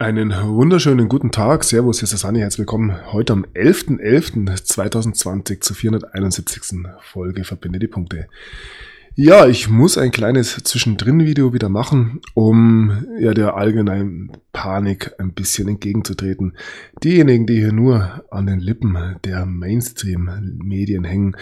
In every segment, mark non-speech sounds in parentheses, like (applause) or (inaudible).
Einen wunderschönen guten Tag. Servus, hier ist der Sani. Herzlich willkommen heute am 11.11.2020 zur 471. Folge Verbinde die Punkte. Ja, ich muss ein kleines Zwischendrin-Video wieder machen, um ja der allgemeinen Panik ein bisschen entgegenzutreten. Diejenigen, die hier nur an den Lippen der Mainstream-Medien hängen,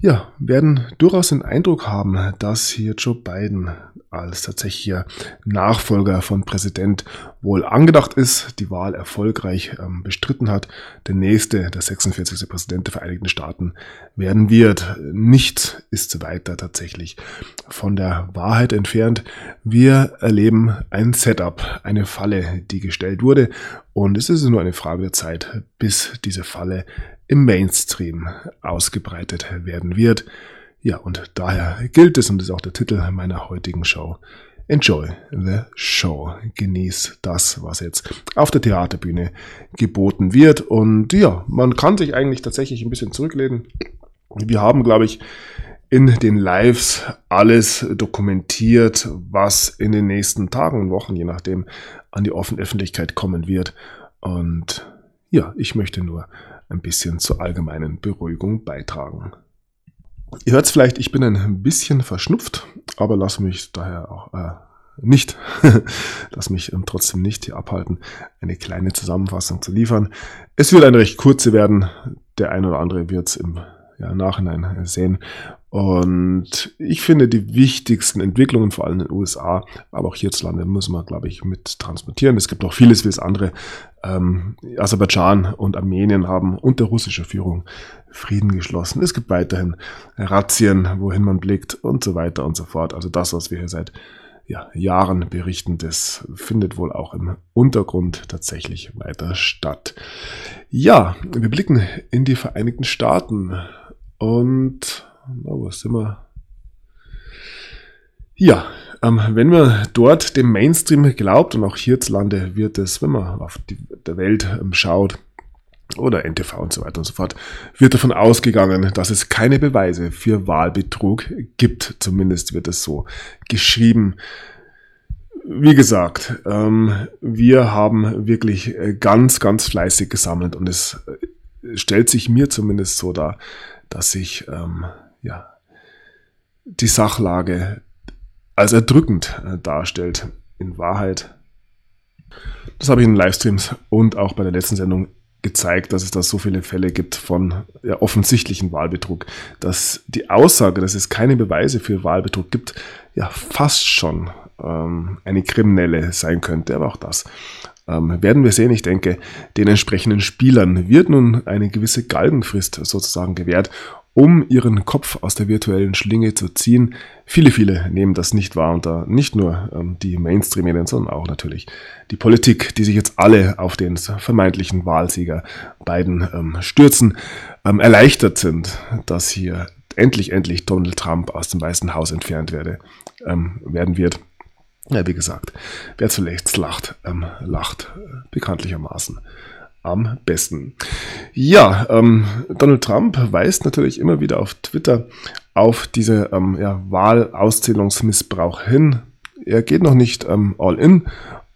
ja, werden durchaus den Eindruck haben, dass hier Joe Biden als tatsächlicher Nachfolger von Präsident wohl angedacht ist, die Wahl erfolgreich ähm, bestritten hat, der nächste, der 46. Präsident der Vereinigten Staaten werden wird. Nichts ist weiter tatsächlich von der Wahrheit entfernt. Wir erleben ein Setup, eine Falle, die gestellt wurde und es ist nur eine Frage der Zeit, bis diese Falle im Mainstream ausgebreitet werden wird. Ja, und daher gilt es, und ist auch der Titel meiner heutigen Show, Enjoy the Show. Genieß das, was jetzt auf der Theaterbühne geboten wird. Und ja, man kann sich eigentlich tatsächlich ein bisschen zurücklehnen. Wir haben, glaube ich, in den Lives alles dokumentiert, was in den nächsten Tagen und Wochen, je nachdem, an die offene Öffentlichkeit kommen wird. Und ja, ich möchte nur ein bisschen zur allgemeinen Beruhigung beitragen. Ihr hört es vielleicht, ich bin ein bisschen verschnupft, aber lass mich daher auch äh, nicht, (laughs) lass mich ähm, trotzdem nicht hier abhalten, eine kleine Zusammenfassung zu liefern. Es wird eine recht kurze werden. Der eine oder andere wird es im ja, Nachhinein sehen. Und ich finde die wichtigsten Entwicklungen, vor allem in den USA, aber auch hierzulande, müssen wir, glaube ich, mit transportieren. Es gibt noch vieles, wie es andere. Ähm, Aserbaidschan und Armenien haben unter russischer Führung Frieden geschlossen. Es gibt weiterhin Razzien, wohin man blickt und so weiter und so fort. Also das, was wir hier seit ja, Jahren berichten, das findet wohl auch im Untergrund tatsächlich weiter statt. Ja, wir blicken in die Vereinigten Staaten und Oh, wo sind wir? Ja, ähm, wenn man dort dem Mainstream glaubt und auch hierzulande wird es, wenn man auf die der Welt ähm, schaut oder NTV und so weiter und so fort, wird davon ausgegangen, dass es keine Beweise für Wahlbetrug gibt. Zumindest wird es so geschrieben. Wie gesagt, ähm, wir haben wirklich äh, ganz, ganz fleißig gesammelt und es äh, stellt sich mir zumindest so dar, dass sich ähm, ja, die Sachlage als erdrückend äh, darstellt. In Wahrheit. Das habe ich in Livestreams und auch bei der letzten Sendung gezeigt, dass es da so viele Fälle gibt von ja, offensichtlichen Wahlbetrug, dass die Aussage, dass es keine Beweise für Wahlbetrug gibt, ja fast schon ähm, eine kriminelle sein könnte. Aber auch das ähm, werden wir sehen. Ich denke, den entsprechenden Spielern wird nun eine gewisse Galgenfrist sozusagen gewährt um ihren Kopf aus der virtuellen Schlinge zu ziehen. Viele, viele nehmen das nicht wahr und da nicht nur ähm, die Mainstream-Medien, sondern auch natürlich die Politik, die sich jetzt alle auf den vermeintlichen Wahlsieger Biden ähm, stürzen, ähm, erleichtert sind, dass hier endlich, endlich Donald Trump aus dem Weißen Haus entfernt werde, ähm, werden wird. Ja, wie gesagt, wer zuletzt lacht, ähm, lacht äh, bekanntlichermaßen am besten. Ja, ähm, Donald Trump weist natürlich immer wieder auf Twitter auf diese ähm, ja, Wahlauszählungsmissbrauch hin. Er geht noch nicht ähm, all in,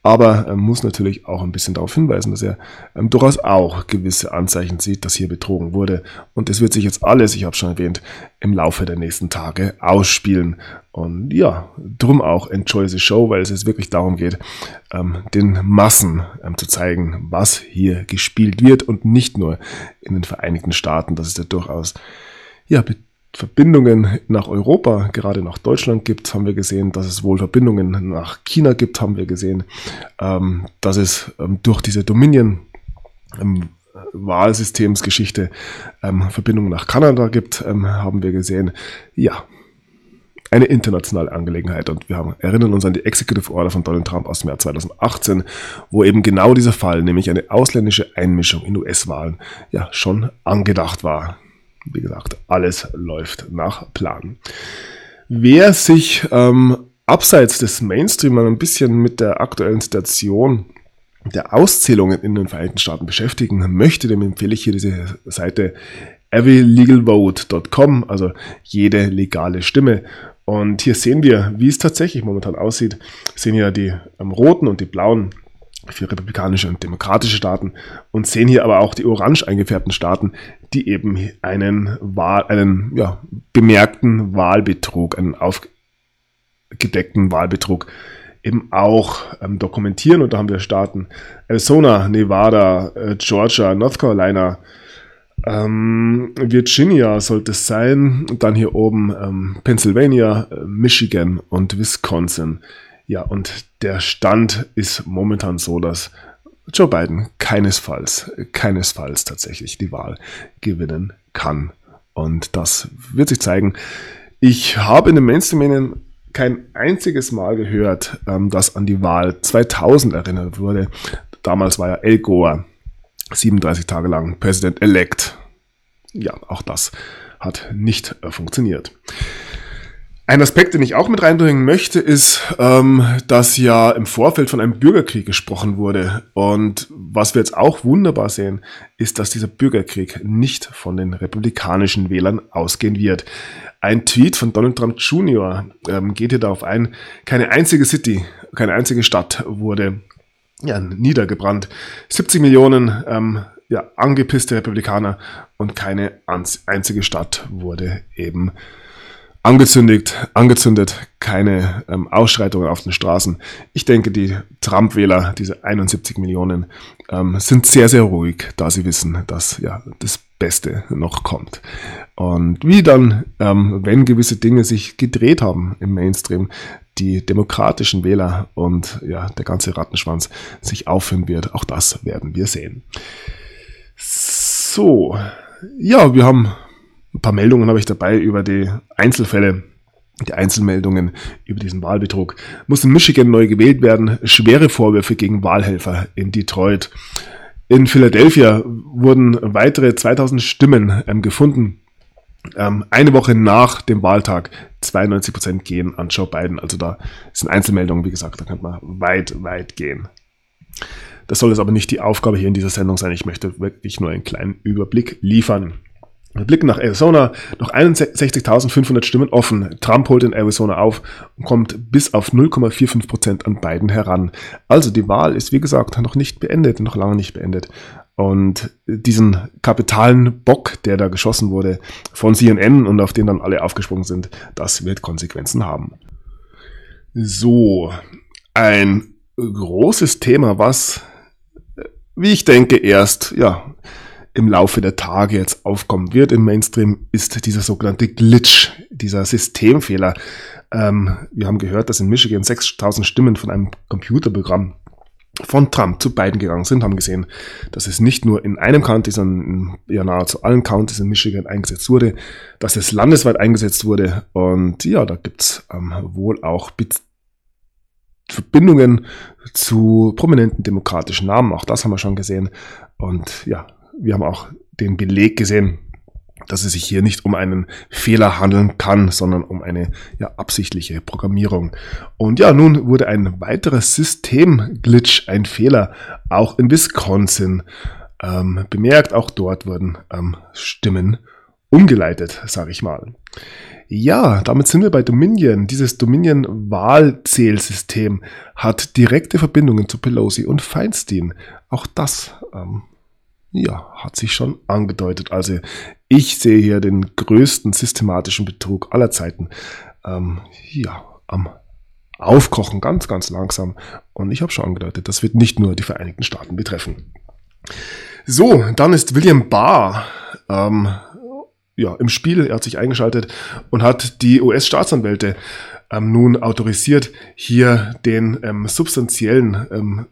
aber er muss natürlich auch ein bisschen darauf hinweisen, dass er ähm, durchaus auch gewisse Anzeichen sieht, dass hier betrogen wurde. Und es wird sich jetzt alles, ich habe schon erwähnt, im Laufe der nächsten Tage ausspielen. Und ja, drum auch Enjoy the Show, weil es jetzt wirklich darum geht, ähm, den Massen ähm, zu zeigen, was hier gespielt wird und nicht nur in den Vereinigten Staaten. Das ist ja durchaus ja, Verbindungen nach Europa, gerade nach Deutschland gibt, haben wir gesehen, dass es wohl Verbindungen nach China gibt, haben wir gesehen, ähm, dass es ähm, durch diese Dominion ähm, Wahlsystemsgeschichte ähm, Verbindungen nach Kanada gibt, ähm, haben wir gesehen. Ja, eine internationale Angelegenheit. Und wir haben, erinnern uns an die Executive Order von Donald Trump aus dem Jahr 2018, wo eben genau dieser Fall, nämlich eine ausländische Einmischung in US-Wahlen, ja schon angedacht war. Wie gesagt, alles läuft nach Plan. Wer sich ähm, abseits des Mainstream ein bisschen mit der aktuellen Situation der Auszählungen in den Vereinigten Staaten beschäftigen möchte, dem empfehle ich hier diese Seite everylegalvote.com, also jede legale Stimme. Und hier sehen wir, wie es tatsächlich momentan aussieht. Wir sehen hier die ähm, roten und die blauen für republikanische und demokratische Staaten und sehen hier aber auch die orange eingefärbten Staaten, die eben einen, Wahl, einen ja, bemerkten Wahlbetrug, einen aufgedeckten Wahlbetrug eben auch ähm, dokumentieren. Und da haben wir Staaten Arizona, Nevada, äh, Georgia, North Carolina, ähm, Virginia sollte es sein. Dann hier oben ähm, Pennsylvania, äh, Michigan und Wisconsin. Ja, und der Stand ist momentan so, dass Joe Biden keinesfalls, keinesfalls tatsächlich die Wahl gewinnen kann. Und das wird sich zeigen. Ich habe in den Mainstream-Medien kein einziges Mal gehört, ähm, dass an die Wahl 2000 erinnert wurde. Damals war ja El Gore 37 Tage lang President-elect. Ja, auch das hat nicht äh, funktioniert. Ein Aspekt, den ich auch mit reinbringen möchte, ist, ähm, dass ja im Vorfeld von einem Bürgerkrieg gesprochen wurde. Und was wir jetzt auch wunderbar sehen, ist, dass dieser Bürgerkrieg nicht von den republikanischen Wählern ausgehen wird. Ein Tweet von Donald Trump Jr. Ähm, geht hier darauf ein, keine einzige City, keine einzige Stadt wurde ja, niedergebrannt. 70 Millionen ähm, ja, angepisste Republikaner und keine einzige Stadt wurde eben angezündigt, angezündet, keine ähm, Ausschreitungen auf den Straßen. Ich denke, die Trump-Wähler, diese 71 Millionen, ähm, sind sehr, sehr ruhig, da sie wissen, dass ja das Beste noch kommt. Und wie dann, ähm, wenn gewisse Dinge sich gedreht haben im Mainstream, die demokratischen Wähler und ja, der ganze Rattenschwanz sich aufhören wird, auch das werden wir sehen. So, ja, wir haben ein paar Meldungen habe ich dabei über die Einzelfälle, die Einzelmeldungen über diesen Wahlbetrug. Muss in Michigan neu gewählt werden. Schwere Vorwürfe gegen Wahlhelfer in Detroit. In Philadelphia wurden weitere 2000 Stimmen ähm, gefunden. Ähm, eine Woche nach dem Wahltag 92 Prozent gehen an Joe Biden. Also da sind Einzelmeldungen, wie gesagt, da könnte man weit, weit gehen. Das soll jetzt aber nicht die Aufgabe hier in dieser Sendung sein. Ich möchte wirklich nur einen kleinen Überblick liefern. Wir blicken nach Arizona, noch 61.500 Stimmen offen. Trump holt in Arizona auf und kommt bis auf 0,45 Prozent an Biden heran. Also die Wahl ist, wie gesagt, noch nicht beendet, noch lange nicht beendet. Und diesen kapitalen Bock, der da geschossen wurde von CNN und auf den dann alle aufgesprungen sind, das wird Konsequenzen haben. So, ein großes Thema, was, wie ich denke, erst, ja, im Laufe der Tage jetzt aufkommen wird im Mainstream, ist dieser sogenannte Glitch, dieser Systemfehler. Ähm, wir haben gehört, dass in Michigan 6000 Stimmen von einem Computerprogramm von Trump zu beiden gegangen sind, haben gesehen, dass es nicht nur in einem County, sondern ja, nahezu allen Counties in Michigan eingesetzt wurde, dass es landesweit eingesetzt wurde. Und ja, da gibt's ähm, wohl auch Verbindungen zu prominenten demokratischen Namen, auch das haben wir schon gesehen. Und ja, wir haben auch den Beleg gesehen, dass es sich hier nicht um einen Fehler handeln kann, sondern um eine ja, absichtliche Programmierung. Und ja, nun wurde ein weiterer Systemglitch, ein Fehler, auch in Wisconsin ähm, bemerkt. Auch dort wurden ähm, Stimmen umgeleitet, sage ich mal. Ja, damit sind wir bei Dominion. Dieses Dominion-Wahlzählsystem hat direkte Verbindungen zu Pelosi und Feinstein. Auch das ähm, ja, hat sich schon angedeutet. Also ich sehe hier den größten systematischen Betrug aller Zeiten. Ähm, ja, am Aufkochen, ganz, ganz langsam. Und ich habe schon angedeutet, das wird nicht nur die Vereinigten Staaten betreffen. So, dann ist William Barr ähm, ja, im Spiel. Er hat sich eingeschaltet und hat die US-Staatsanwälte ähm, nun autorisiert, hier den ähm, substanziellen ähm,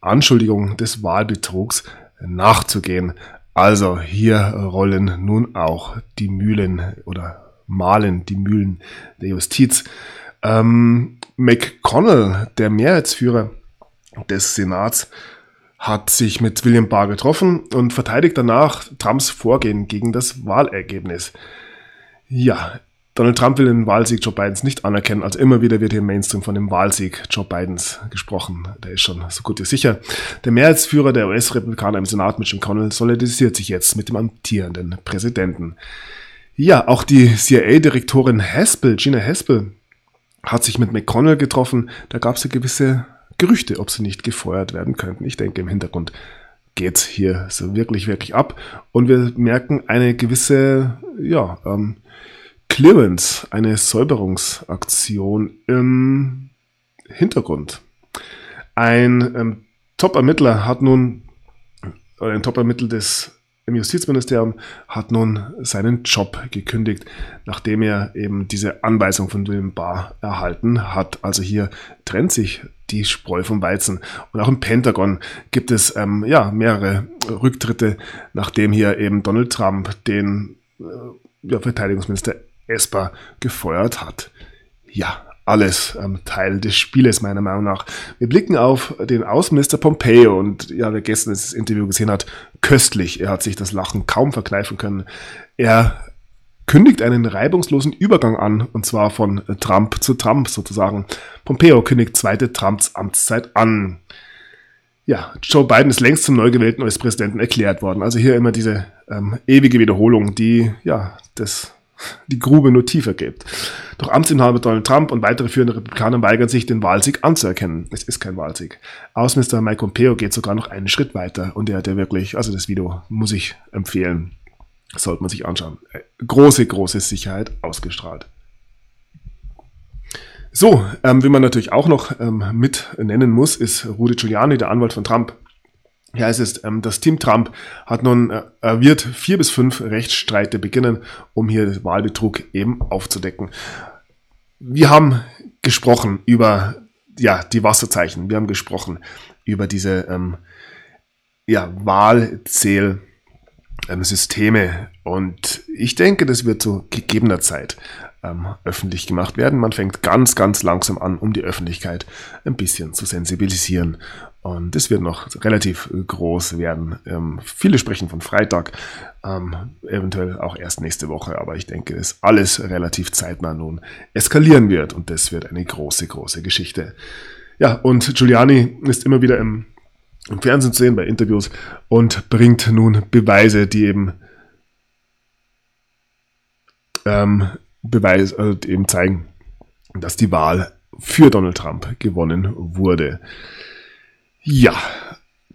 Anschuldigungen des Wahlbetrugs nachzugehen. Also hier rollen nun auch die Mühlen oder malen die Mühlen der Justiz. Ähm, McConnell, der Mehrheitsführer des Senats, hat sich mit William Barr getroffen und verteidigt danach Trumps Vorgehen gegen das Wahlergebnis. Ja, Donald Trump will den Wahlsieg Joe Bidens nicht anerkennen. Also immer wieder wird hier im Mainstream von dem Wahlsieg Joe Bidens gesprochen. Der ist schon so gut wie sicher. Der Mehrheitsführer der US-Republikaner im Senat, Mitch McConnell, solidarisiert sich jetzt mit dem amtierenden Präsidenten. Ja, auch die CIA-Direktorin Haspel, Gina Haspel, hat sich mit McConnell getroffen. Da gab es ja gewisse Gerüchte, ob sie nicht gefeuert werden könnten. Ich denke, im Hintergrund geht's hier so wirklich, wirklich ab. Und wir merken eine gewisse, ja, ähm, Clearance, eine Säuberungsaktion im Hintergrund. Ein ähm, Top-Ermittler hat nun, oder ein Top-Ermittler des im Justizministerium hat nun seinen Job gekündigt, nachdem er eben diese Anweisung von William Barr erhalten hat. Also hier trennt sich die Spreu vom Weizen. Und auch im Pentagon gibt es ähm, ja, mehrere Rücktritte, nachdem hier eben Donald Trump den äh, ja, Verteidigungsminister Esper gefeuert hat. Ja, alles ähm, Teil des Spieles, meiner Meinung nach. Wir blicken auf den Außenminister Pompeo und ja, wer gestern das Interview gesehen hat, köstlich. Er hat sich das Lachen kaum verkneifen können. Er kündigt einen reibungslosen Übergang an, und zwar von Trump zu Trump sozusagen. Pompeo kündigt zweite Trumps Amtszeit an. Ja, Joe Biden ist längst zum neu gewählten US-Präsidenten erklärt worden. Also hier immer diese ähm, ewige Wiederholung, die ja das die Grube nur tiefer gibt. Doch Amtsinhaber Donald Trump und weitere führende Republikaner weigern sich, den Wahlsieg anzuerkennen. Es ist kein Wahlsieg. Außenminister Mike Pompeo geht sogar noch einen Schritt weiter und er hat ja wirklich, also das Video muss ich empfehlen, sollte man sich anschauen. Äh, große, große Sicherheit ausgestrahlt. So, ähm, wie man natürlich auch noch ähm, mit nennen muss, ist Rudy Giuliani, der Anwalt von Trump. Ja, es ist, ähm, das Team Trump hat nun, äh, wird vier bis fünf Rechtsstreite beginnen, um hier Wahlbetrug eben aufzudecken. Wir haben gesprochen über ja, die Wasserzeichen, wir haben gesprochen über diese ähm, ja, Wahlzähl. Systeme und ich denke, das wird zu gegebener Zeit ähm, öffentlich gemacht werden. Man fängt ganz, ganz langsam an, um die Öffentlichkeit ein bisschen zu sensibilisieren. Und es wird noch relativ groß werden. Ähm, viele sprechen von Freitag, ähm, eventuell auch erst nächste Woche, aber ich denke, dass alles relativ zeitnah nun eskalieren wird und das wird eine große, große Geschichte. Ja, und Giuliani ist immer wieder im, im Fernsehen zu sehen, bei Interviews und bringt nun Beweise, die eben ähm, Beweis, also eben zeigen, dass die Wahl für Donald Trump gewonnen wurde. Ja,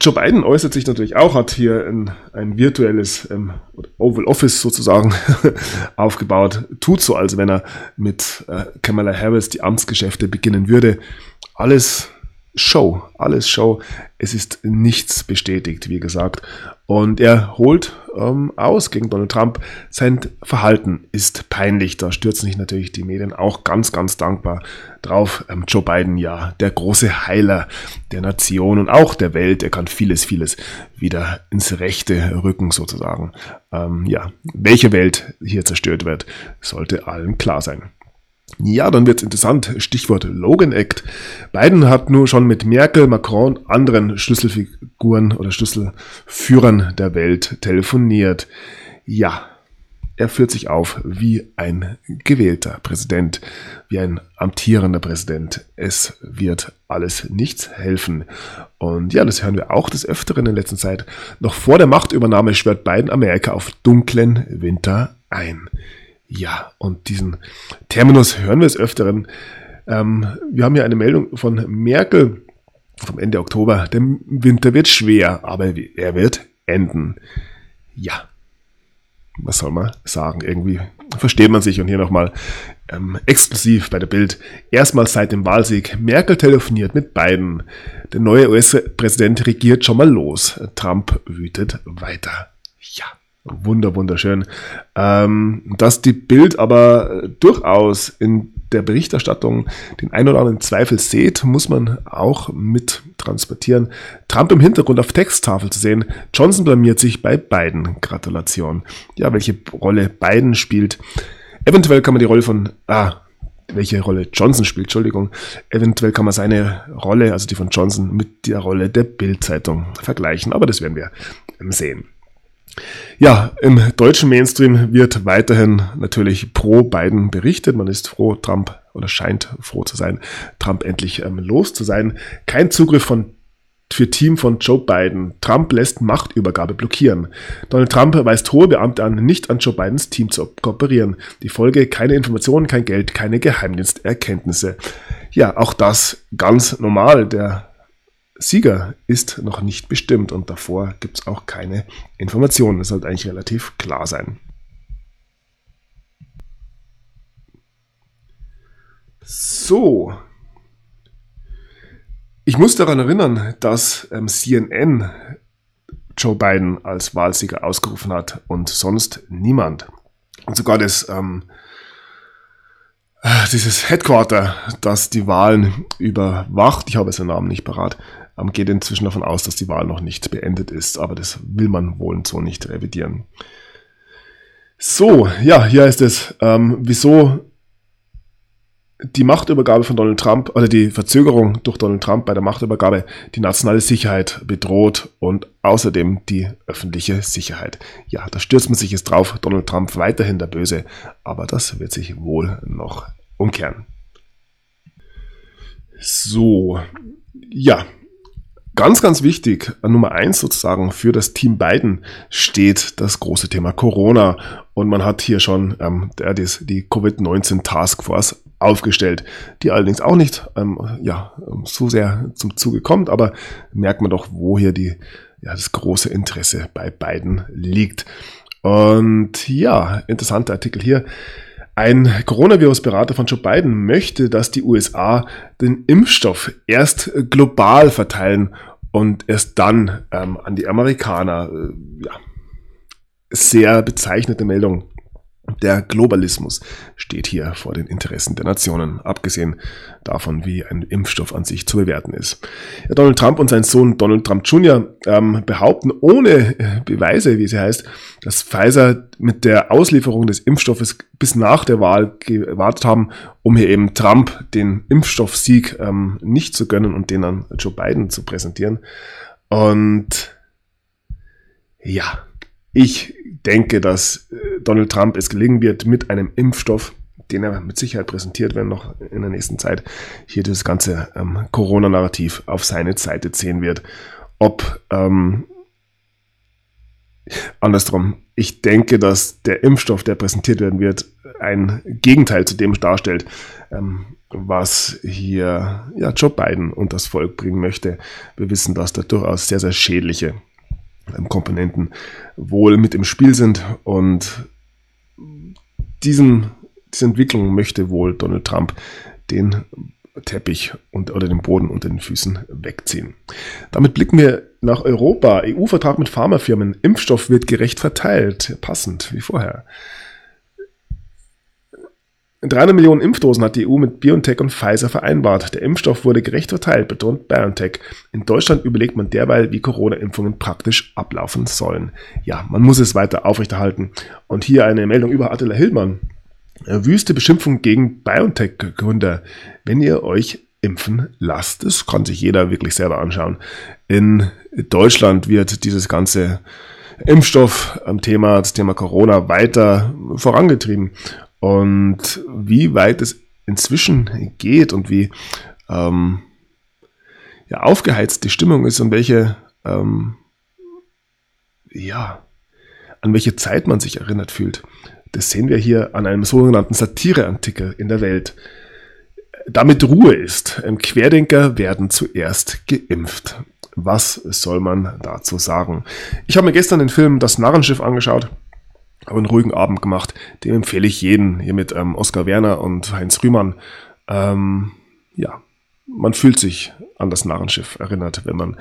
Joe Biden äußert sich natürlich auch, hat hier ein, ein virtuelles ähm, Oval Office sozusagen (laughs) aufgebaut, tut so, als wenn er mit äh, Kamala Harris die Amtsgeschäfte beginnen würde. Alles Show, alles Show. Es ist nichts bestätigt, wie gesagt. Und er holt ähm, aus gegen Donald Trump. Sein Verhalten ist peinlich. Da stürzen sich natürlich die Medien auch ganz, ganz dankbar drauf. Ähm, Joe Biden, ja, der große Heiler der Nation und auch der Welt. Er kann vieles, vieles wieder ins Rechte rücken, sozusagen. Ähm, ja, welche Welt hier zerstört wird, sollte allen klar sein. Ja, dann wird's interessant. Stichwort Logan Act. Biden hat nur schon mit Merkel, Macron anderen Schlüsselfiguren oder Schlüsselführern der Welt telefoniert. Ja, er führt sich auf wie ein gewählter Präsident, wie ein amtierender Präsident. Es wird alles nichts helfen. Und ja, das hören wir auch des Öfteren in letzter Zeit. Noch vor der Machtübernahme schwört Biden Amerika auf dunklen Winter ein. Ja, und diesen Terminus hören wir es öfteren. Ähm, wir haben hier eine Meldung von Merkel vom Ende Oktober. Der Winter wird schwer, aber er wird enden. Ja, was soll man sagen? Irgendwie versteht man sich und hier nochmal ähm, exklusiv bei der Bild. Erstmals seit dem Wahlsieg. Merkel telefoniert mit Biden. Der neue US-Präsident regiert schon mal los. Trump wütet weiter. Ja. Wunder, wunderschön. Ähm, dass die Bild aber durchaus in der Berichterstattung den ein oder anderen Zweifel seht, muss man auch mit transportieren. Trump im Hintergrund auf Texttafel zu sehen. Johnson blamiert sich bei beiden. Gratulation. Ja, welche Rolle Biden spielt. Eventuell kann man die Rolle von, ah, welche Rolle Johnson spielt, Entschuldigung. Eventuell kann man seine Rolle, also die von Johnson, mit der Rolle der Bild-Zeitung vergleichen, aber das werden wir sehen. Ja, im deutschen Mainstream wird weiterhin natürlich pro Biden berichtet. Man ist froh, Trump oder scheint froh zu sein, Trump endlich ähm, los zu sein. Kein Zugriff von für Team von Joe Biden. Trump lässt Machtübergabe blockieren. Donald Trump weist hohe Beamte an, nicht an Joe Bidens Team zu kooperieren. Die Folge, keine Informationen, kein Geld, keine Geheimdiensterkenntnisse. Ja, auch das ganz normal. Der Sieger ist noch nicht bestimmt und davor gibt es auch keine Informationen. Das sollte eigentlich relativ klar sein. So. Ich muss daran erinnern, dass ähm, CNN Joe Biden als Wahlsieger ausgerufen hat und sonst niemand. Und sogar das, ähm, dieses Headquarter, das die Wahlen überwacht, ich habe seinen Namen nicht parat, ähm, geht inzwischen davon aus, dass die Wahl noch nicht beendet ist, aber das will man wohl so nicht revidieren. So, ja, hier ist es, ähm, wieso die Machtübergabe von Donald Trump oder die Verzögerung durch Donald Trump bei der Machtübergabe die nationale Sicherheit bedroht und außerdem die öffentliche Sicherheit. Ja, da stürzt man sich jetzt drauf, Donald Trump weiterhin der Böse, aber das wird sich wohl noch umkehren. So, ja, Ganz, ganz wichtig, Nummer eins sozusagen für das Team Biden steht das große Thema Corona. Und man hat hier schon ähm, der, die Covid-19 Taskforce aufgestellt, die allerdings auch nicht ähm, ja, so sehr zum Zuge kommt, aber merkt man doch, wo hier die, ja, das große Interesse bei beiden liegt. Und ja, interessanter Artikel hier. Ein Coronavirus-Berater von Joe Biden möchte, dass die USA den Impfstoff erst global verteilen und erst dann ähm, an die Amerikaner. Äh, ja, sehr bezeichnete Meldung. Der Globalismus steht hier vor den Interessen der Nationen, abgesehen davon, wie ein Impfstoff an sich zu bewerten ist. Ja, Donald Trump und sein Sohn Donald Trump Jr. Ähm, behaupten ohne äh, Beweise, wie sie heißt, dass Pfizer mit der Auslieferung des Impfstoffes bis nach der Wahl gewartet haben, um hier eben Trump den Impfstoffsieg ähm, nicht zu gönnen und den an Joe Biden zu präsentieren. Und ja, ich denke, dass äh, Donald Trump es gelingen wird, mit einem Impfstoff, den er mit Sicherheit präsentiert werden noch in der nächsten Zeit, hier das ganze ähm, Corona-Narrativ auf seine Seite ziehen wird. Ob ähm, andersrum, ich denke, dass der Impfstoff, der präsentiert werden wird, ein Gegenteil zu dem darstellt, ähm, was hier ja, Joe Biden und das Volk bringen möchte. Wir wissen, dass da durchaus sehr, sehr schädliche Komponenten wohl mit im Spiel sind und diesen, diese Entwicklung möchte wohl Donald Trump den Teppich und, oder den Boden unter den Füßen wegziehen. Damit blicken wir nach Europa. EU-Vertrag mit Pharmafirmen. Impfstoff wird gerecht verteilt. Passend wie vorher. 300 Millionen Impfdosen hat die EU mit BioNTech und Pfizer vereinbart. Der Impfstoff wurde gerecht verteilt, betont BioNTech. In Deutschland überlegt man derweil, wie Corona-Impfungen praktisch ablaufen sollen. Ja, man muss es weiter aufrechterhalten. Und hier eine Meldung über Attila Hildmann. Wüste Beschimpfung gegen BioNTech-Gründer. Wenn ihr euch impfen lasst, das kann sich jeder wirklich selber anschauen. In Deutschland wird dieses ganze Impfstoff am Thema, das Thema Corona weiter vorangetrieben. Und wie weit es inzwischen geht und wie ähm, ja, aufgeheizt die Stimmung ist und welche, ähm, ja, an welche Zeit man sich erinnert fühlt, das sehen wir hier an einem sogenannten Satireartikel in der Welt. Damit Ruhe ist. Querdenker werden zuerst geimpft. Was soll man dazu sagen? Ich habe mir gestern den Film Das Narrenschiff angeschaut aber einen ruhigen Abend gemacht. Dem empfehle ich jeden, hier mit ähm, Oskar Werner und Heinz Rühmann. Ähm, ja, man fühlt sich an das Narrenschiff erinnert, wenn man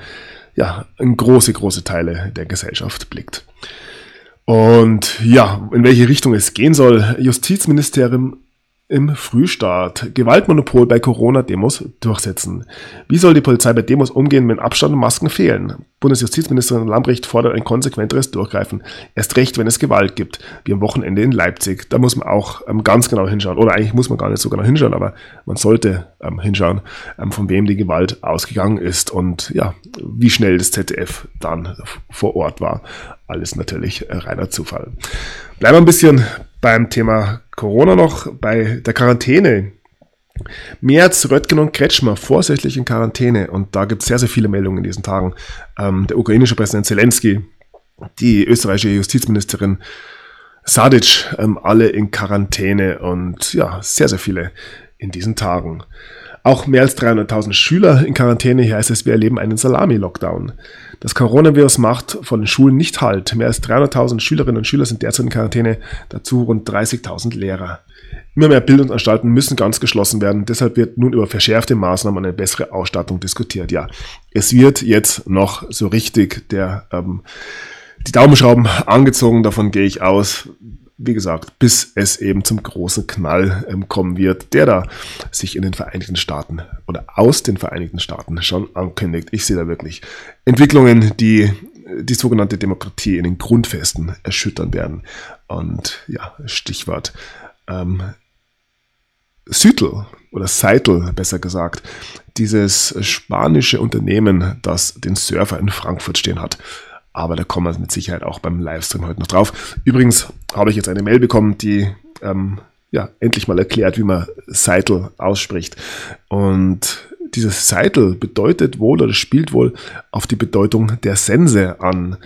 ja in große, große Teile der Gesellschaft blickt. Und ja, in welche Richtung es gehen soll. Justizministerium im Frühstart. Gewaltmonopol bei Corona-Demos durchsetzen. Wie soll die Polizei bei Demos umgehen, wenn Abstand und Masken fehlen? Bundesjustizministerin Lambrecht fordert ein konsequenteres Durchgreifen. Erst recht, wenn es Gewalt gibt, wie am Wochenende in Leipzig. Da muss man auch ähm, ganz genau hinschauen. Oder eigentlich muss man gar nicht so genau hinschauen, aber man sollte ähm, hinschauen, ähm, von wem die Gewalt ausgegangen ist und ja, wie schnell das ZDF dann vor Ort war. Alles natürlich äh, reiner Zufall. Bleiben wir ein bisschen beim Thema Corona noch, bei der Quarantäne. Merz, Röttgen und Kretschmer vorsätzlich in Quarantäne. Und da gibt es sehr, sehr viele Meldungen in diesen Tagen. Ähm, der ukrainische Präsident Zelensky, die österreichische Justizministerin Sadic, ähm, alle in Quarantäne und ja, sehr, sehr viele in diesen Tagen. Auch mehr als 300.000 Schüler in Quarantäne. Hier heißt es, wir erleben einen Salami-Lockdown. Das Coronavirus macht von den Schulen nicht Halt. Mehr als 300.000 Schülerinnen und Schüler sind derzeit in Quarantäne, dazu rund 30.000 Lehrer. Immer mehr Bildungsanstalten müssen ganz geschlossen werden. Deshalb wird nun über verschärfte Maßnahmen und eine bessere Ausstattung diskutiert. Ja, es wird jetzt noch so richtig der, ähm, die Daumenschrauben angezogen. Davon gehe ich aus wie gesagt, bis es eben zum großen Knall ähm, kommen wird, der da sich in den Vereinigten Staaten oder aus den Vereinigten Staaten schon ankündigt. Ich sehe da wirklich Entwicklungen, die die sogenannte Demokratie in den Grundfesten erschüttern werden. Und ja, Stichwort ähm, Sütel oder Seitel, besser gesagt, dieses spanische Unternehmen, das den Surfer in Frankfurt stehen hat, aber da kommen wir mit Sicherheit auch beim Livestream heute noch drauf. Übrigens habe ich jetzt eine Mail bekommen, die ähm, ja, endlich mal erklärt, wie man Seitel ausspricht. Und dieses Seitel bedeutet wohl oder spielt wohl auf die Bedeutung der Sense an.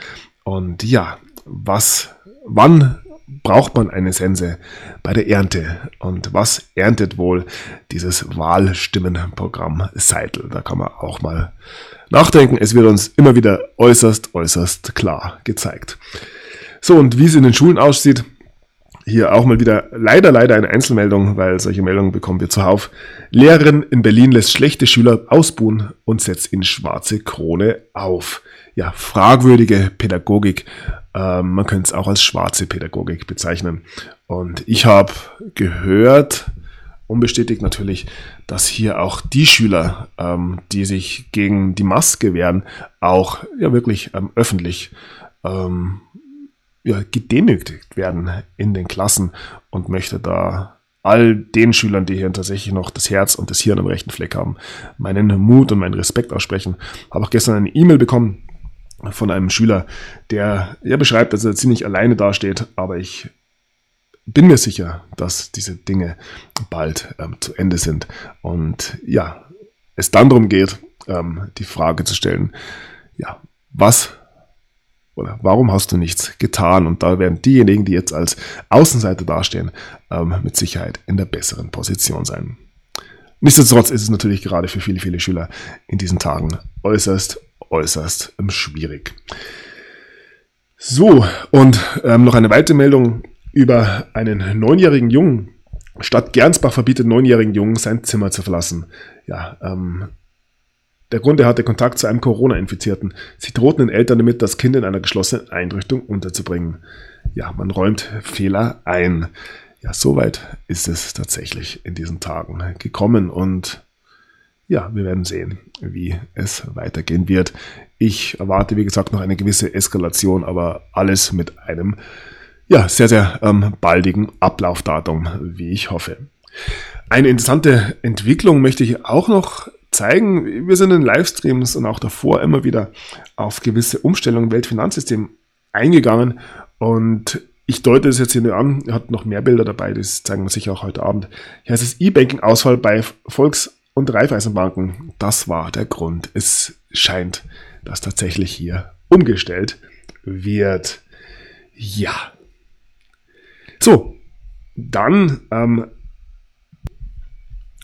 Und ja, was, wann braucht man eine Sense bei der Ernte? Und was erntet wohl dieses Wahlstimmenprogramm Seitel? Da kann man auch mal nachdenken. Es wird uns immer wieder äußerst, äußerst klar gezeigt. So, und wie es in den Schulen aussieht, hier auch mal wieder leider, leider eine Einzelmeldung, weil solche Meldungen bekommen wir zuhauf. Lehrerin in Berlin lässt schlechte Schüler ausbuhen und setzt in schwarze Krone auf. Ja, fragwürdige Pädagogik. Ähm, man könnte es auch als schwarze Pädagogik bezeichnen. Und ich habe gehört, unbestätigt natürlich, dass hier auch die Schüler, ähm, die sich gegen die Maske wehren, auch ja wirklich ähm, öffentlich ähm, ja, gedemütigt werden in den Klassen und möchte da all den Schülern, die hier tatsächlich noch das Herz und das Hirn am rechten Fleck haben, meinen Mut und meinen Respekt aussprechen. Habe auch gestern eine E-Mail bekommen von einem Schüler, der ja beschreibt, dass er ziemlich alleine dasteht, aber ich bin mir sicher, dass diese Dinge bald ähm, zu Ende sind. Und ja, es dann darum geht, ähm, die Frage zu stellen, ja, was oder warum hast du nichts getan? Und da werden diejenigen, die jetzt als Außenseiter dastehen, ähm, mit Sicherheit in der besseren Position sein. Nichtsdestotrotz ist es natürlich gerade für viele, viele Schüler in diesen Tagen äußerst, äußerst ähm, schwierig. So, und ähm, noch eine weitere Meldung über einen neunjährigen Jungen. Stadt Gernsbach verbietet neunjährigen Jungen sein Zimmer zu verlassen. Ja, ähm, der Grund, er hatte Kontakt zu einem Corona-Infizierten. Sie drohten den Eltern damit, das Kind in einer geschlossenen Einrichtung unterzubringen. Ja, man räumt Fehler ein. Ja, soweit ist es tatsächlich in diesen Tagen gekommen und ja, wir werden sehen, wie es weitergehen wird. Ich erwarte, wie gesagt, noch eine gewisse Eskalation, aber alles mit einem ja, sehr, sehr ähm, baldigen Ablaufdatum, wie ich hoffe. Eine interessante Entwicklung möchte ich auch noch zeigen. Wir sind in Livestreams und auch davor immer wieder auf gewisse Umstellungen im Weltfinanzsystem eingegangen und ich deute es jetzt hier nur an, er hat noch mehr Bilder dabei, das zeigen wir sicher auch heute Abend. Hier heißt es E-Banking-Ausfall bei Volks- und Raiffeisenbanken. Das war der Grund. Es scheint, dass tatsächlich hier umgestellt wird. Ja, so, dann ähm,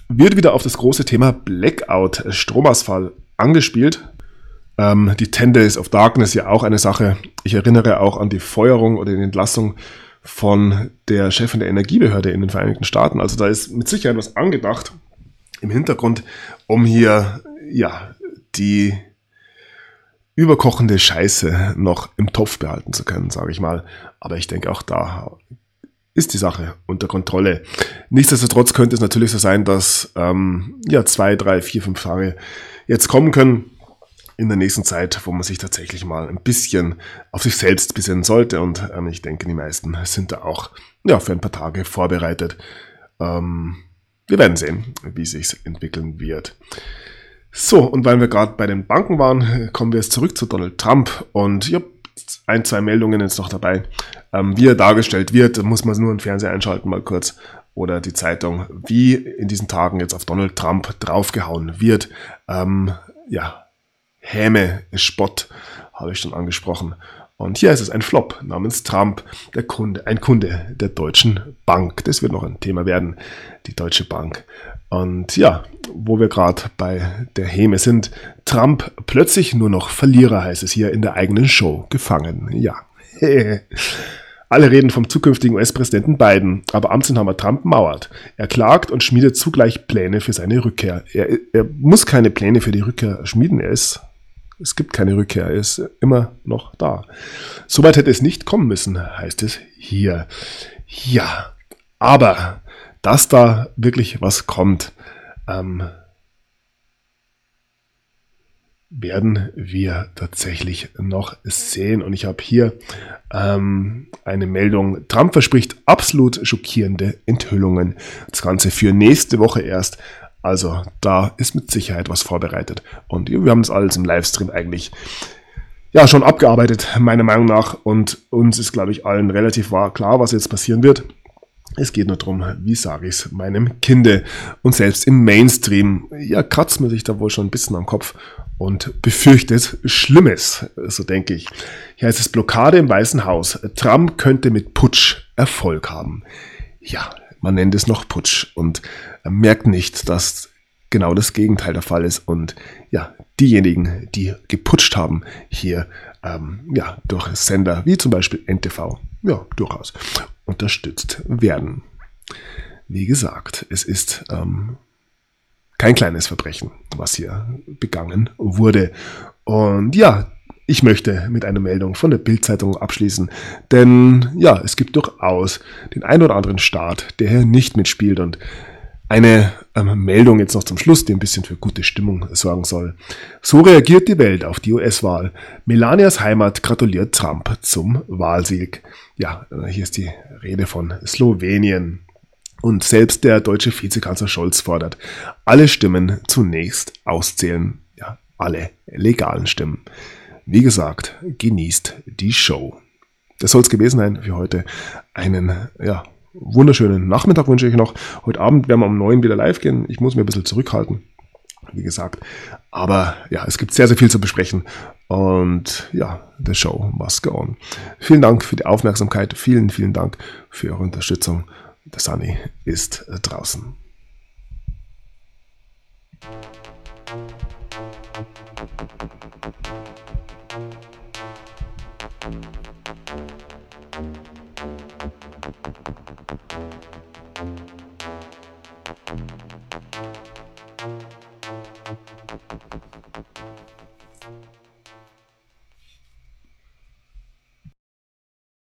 wird wieder auf das große Thema Blackout, Stromausfall angespielt. Ähm, die Ten Days of Darkness ja auch eine Sache. Ich erinnere auch an die Feuerung oder die Entlassung von der Chefin der Energiebehörde in den Vereinigten Staaten. Also da ist mit Sicherheit was angedacht im Hintergrund, um hier ja die überkochende Scheiße noch im Topf behalten zu können, sage ich mal. Aber ich denke auch da ist die Sache unter Kontrolle. Nichtsdestotrotz könnte es natürlich so sein, dass ähm, ja zwei, drei, vier, fünf Tage jetzt kommen können in der nächsten Zeit, wo man sich tatsächlich mal ein bisschen auf sich selbst besinnen sollte. Und ähm, ich denke, die meisten sind da auch ja, für ein paar Tage vorbereitet. Ähm, wir werden sehen, wie sich entwickeln wird. So, und weil wir gerade bei den Banken waren, kommen wir jetzt zurück zu Donald Trump. Und ja, ein, zwei Meldungen jetzt noch dabei. Ähm, wie er dargestellt wird, muss man nur den Fernseher einschalten, mal kurz. Oder die Zeitung, wie in diesen Tagen jetzt auf Donald Trump draufgehauen wird. Ähm, ja, Häme, Spott, habe ich schon angesprochen. Und hier ist es ein Flop namens Trump, der Kunde, ein Kunde der Deutschen Bank. Das wird noch ein Thema werden. Die Deutsche Bank Und ja, wo wir gerade bei der Häme sind, Trump plötzlich nur noch Verlierer heißt es hier in der eigenen Show gefangen. Ja. (laughs) Alle reden vom zukünftigen US-Präsidenten Biden, aber Amtsinhaber Trump mauert. Er klagt und schmiedet zugleich Pläne für seine Rückkehr. Er, er muss keine Pläne für die Rückkehr schmieden, er ist es gibt keine Rückkehr, er ist immer noch da. Soweit hätte es nicht kommen müssen, heißt es hier. Ja, aber dass da wirklich was kommt, ähm, werden wir tatsächlich noch sehen. Und ich habe hier ähm, eine Meldung. Trump verspricht absolut schockierende Enthüllungen. Das Ganze für nächste Woche erst. Also da ist mit Sicherheit was vorbereitet. Und wir haben es alles im Livestream eigentlich ja schon abgearbeitet, meiner Meinung nach. Und uns ist, glaube ich, allen relativ klar, was jetzt passieren wird. Es geht nur darum, wie sage ich es meinem Kinde. Und selbst im Mainstream, ja, kratzt man sich da wohl schon ein bisschen am Kopf und befürchtet Schlimmes, so denke ich. Hier heißt es Blockade im Weißen Haus. Trump könnte mit Putsch Erfolg haben. Ja, man nennt es noch Putsch und merkt nicht, dass genau das Gegenteil der Fall ist. Und ja, diejenigen, die geputscht haben, hier ähm, ja, durch Sender wie zum Beispiel NTV, ja, durchaus unterstützt werden. Wie gesagt, es ist ähm, kein kleines Verbrechen, was hier begangen wurde. Und ja, ich möchte mit einer Meldung von der Bildzeitung abschließen, denn ja, es gibt durchaus den ein oder anderen Staat, der hier nicht mitspielt und eine ähm, Meldung jetzt noch zum Schluss, die ein bisschen für gute Stimmung sorgen soll. So reagiert die Welt auf die US-Wahl. Melanias Heimat gratuliert Trump zum Wahlsieg. Ja, äh, hier ist die Rede von Slowenien. Und selbst der deutsche Vizekanzler Scholz fordert, alle Stimmen zunächst auszählen. Ja, alle legalen Stimmen. Wie gesagt, genießt die Show. Das soll es gewesen sein für heute. Einen, ja, wunderschönen Nachmittag wünsche ich noch. Heute Abend werden wir um neun wieder live gehen. Ich muss mir ein bisschen zurückhalten, wie gesagt. Aber ja, es gibt sehr, sehr viel zu besprechen. Und ja, the show must go on. Vielen Dank für die Aufmerksamkeit. Vielen, vielen Dank für eure Unterstützung. Der Sunny ist draußen.